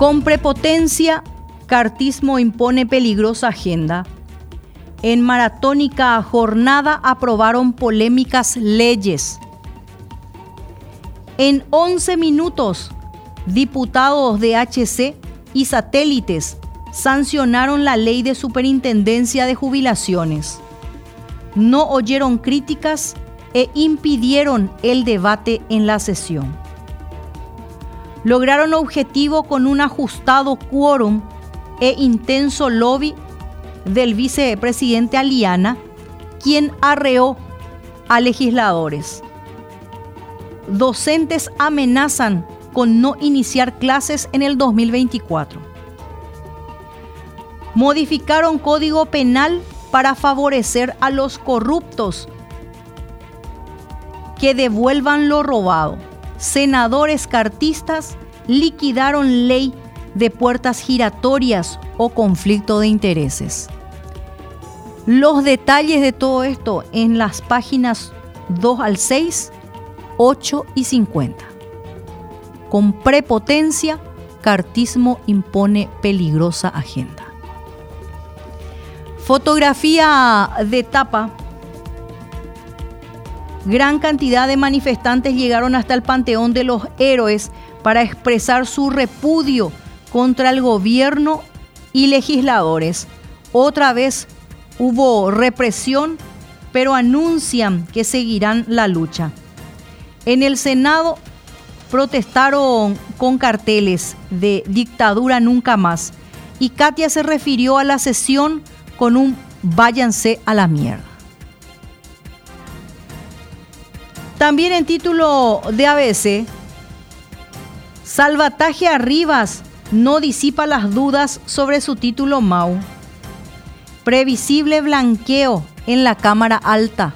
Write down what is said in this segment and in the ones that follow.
Con prepotencia, Cartismo impone peligrosa agenda. En maratónica jornada aprobaron polémicas leyes. En 11 minutos, diputados de HC y satélites sancionaron la ley de superintendencia de jubilaciones. No oyeron críticas e impidieron el debate en la sesión. Lograron objetivo con un ajustado quórum e intenso lobby del vicepresidente Aliana, quien arreó a legisladores. Docentes amenazan con no iniciar clases en el 2024. Modificaron código penal para favorecer a los corruptos que devuelvan lo robado. Senadores cartistas liquidaron ley de puertas giratorias o conflicto de intereses. Los detalles de todo esto en las páginas 2 al 6, 8 y 50. Con prepotencia, Cartismo impone peligrosa agenda. Fotografía de tapa. Gran cantidad de manifestantes llegaron hasta el Panteón de los Héroes para expresar su repudio contra el gobierno y legisladores. Otra vez hubo represión, pero anuncian que seguirán la lucha. En el Senado protestaron con carteles de dictadura nunca más y Katia se refirió a la sesión con un váyanse a la mierda. También en título de ABC, Salvataje a Rivas no disipa las dudas sobre su título MAU. Previsible blanqueo en la Cámara Alta.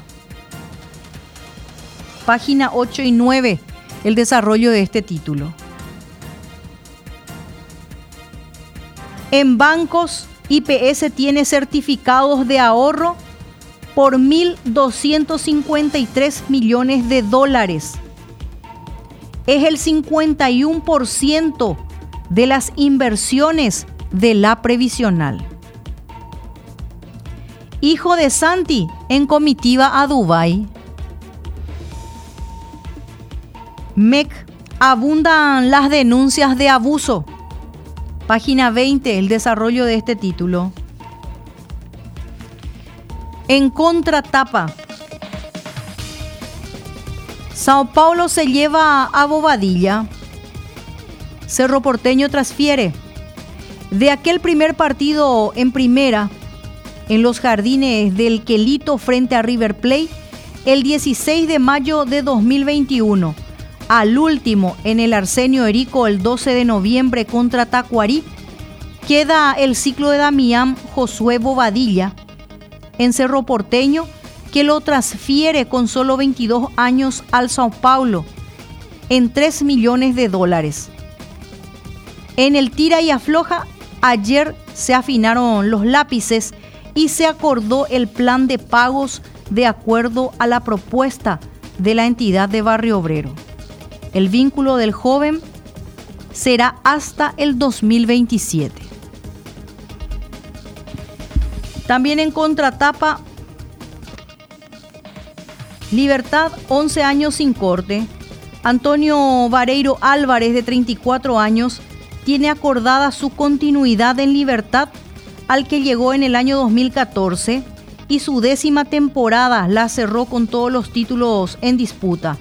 Página 8 y 9, el desarrollo de este título. En bancos, IPS tiene certificados de ahorro por 1.253 millones de dólares. Es el 51% de las inversiones de la previsional. Hijo de Santi en comitiva a Dubái. MEC abundan las denuncias de abuso. Página 20, el desarrollo de este título. En contratapa. Sao Paulo se lleva a Bobadilla. Cerro Porteño transfiere de aquel primer partido en primera en los jardines del Quelito frente a River Plate el 16 de mayo de 2021 al último en el Arsenio Erico el 12 de noviembre contra Tacuarí queda el ciclo de Damián Josué Bobadilla en Cerro Porteño que lo transfiere con solo 22 años al Sao Paulo en 3 millones de dólares. En el tira y afloja, ayer se afinaron los lápices y se acordó el plan de pagos de acuerdo a la propuesta de la entidad de Barrio Obrero. El vínculo del joven será hasta el 2027. También en contratapa, Libertad, 11 años sin corte. Antonio Vareiro Álvarez, de 34 años, tiene acordada su continuidad en libertad al que llegó en el año 2014 y su décima temporada la cerró con todos los títulos en disputa,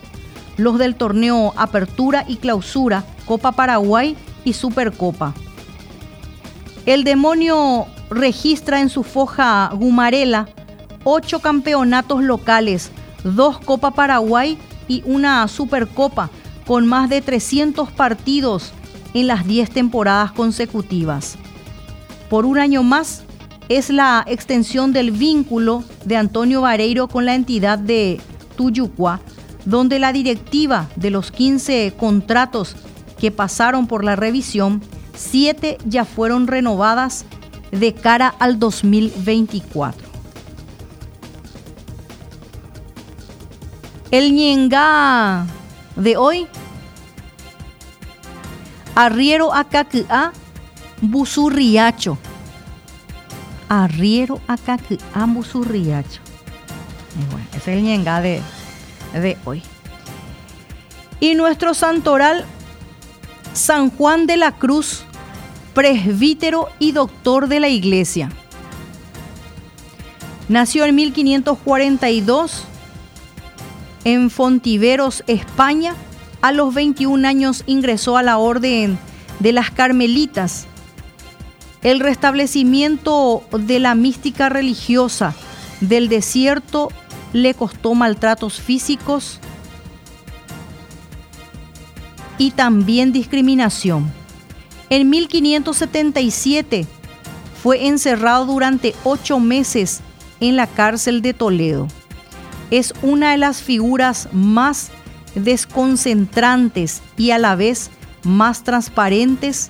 los del torneo Apertura y Clausura, Copa Paraguay y Supercopa. El demonio registra en su foja Gumarela ocho campeonatos locales, dos Copa Paraguay y una Supercopa, con más de 300 partidos en las 10 temporadas consecutivas. Por un año más es la extensión del vínculo de Antonio Vareiro con la entidad de Tuyucua, donde la directiva de los 15 contratos que pasaron por la revisión, 7 ya fueron renovadas de cara al 2024. El Ñenga de hoy Arriero acá busurriacho. Arriero acá busurriacho. Bueno, es el ñenga de, de hoy. Y nuestro santoral, San Juan de la Cruz, presbítero y doctor de la iglesia. Nació en 1542 en Fontiveros, España. A los 21 años ingresó a la orden de las Carmelitas. El restablecimiento de la mística religiosa del desierto le costó maltratos físicos y también discriminación. En 1577 fue encerrado durante ocho meses en la cárcel de Toledo. Es una de las figuras más desconcentrantes y a la vez más transparentes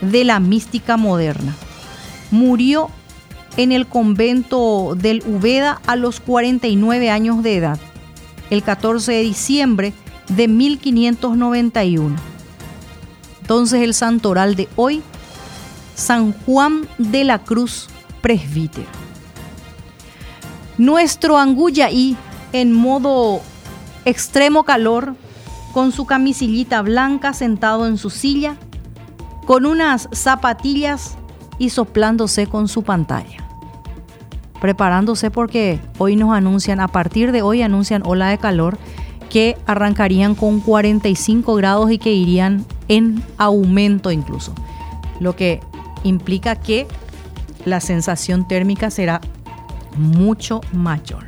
de la mística moderna. Murió en el convento del Ubeda a los 49 años de edad, el 14 de diciembre de 1591. Entonces el santoral de hoy, San Juan de la Cruz, presbítero. Nuestro Anguyaí en modo extremo calor, con su camisillita blanca sentado en su silla, con unas zapatillas y soplándose con su pantalla. Preparándose porque hoy nos anuncian, a partir de hoy anuncian ola de calor que arrancarían con 45 grados y que irían en aumento incluso. Lo que implica que la sensación térmica será mucho mayor.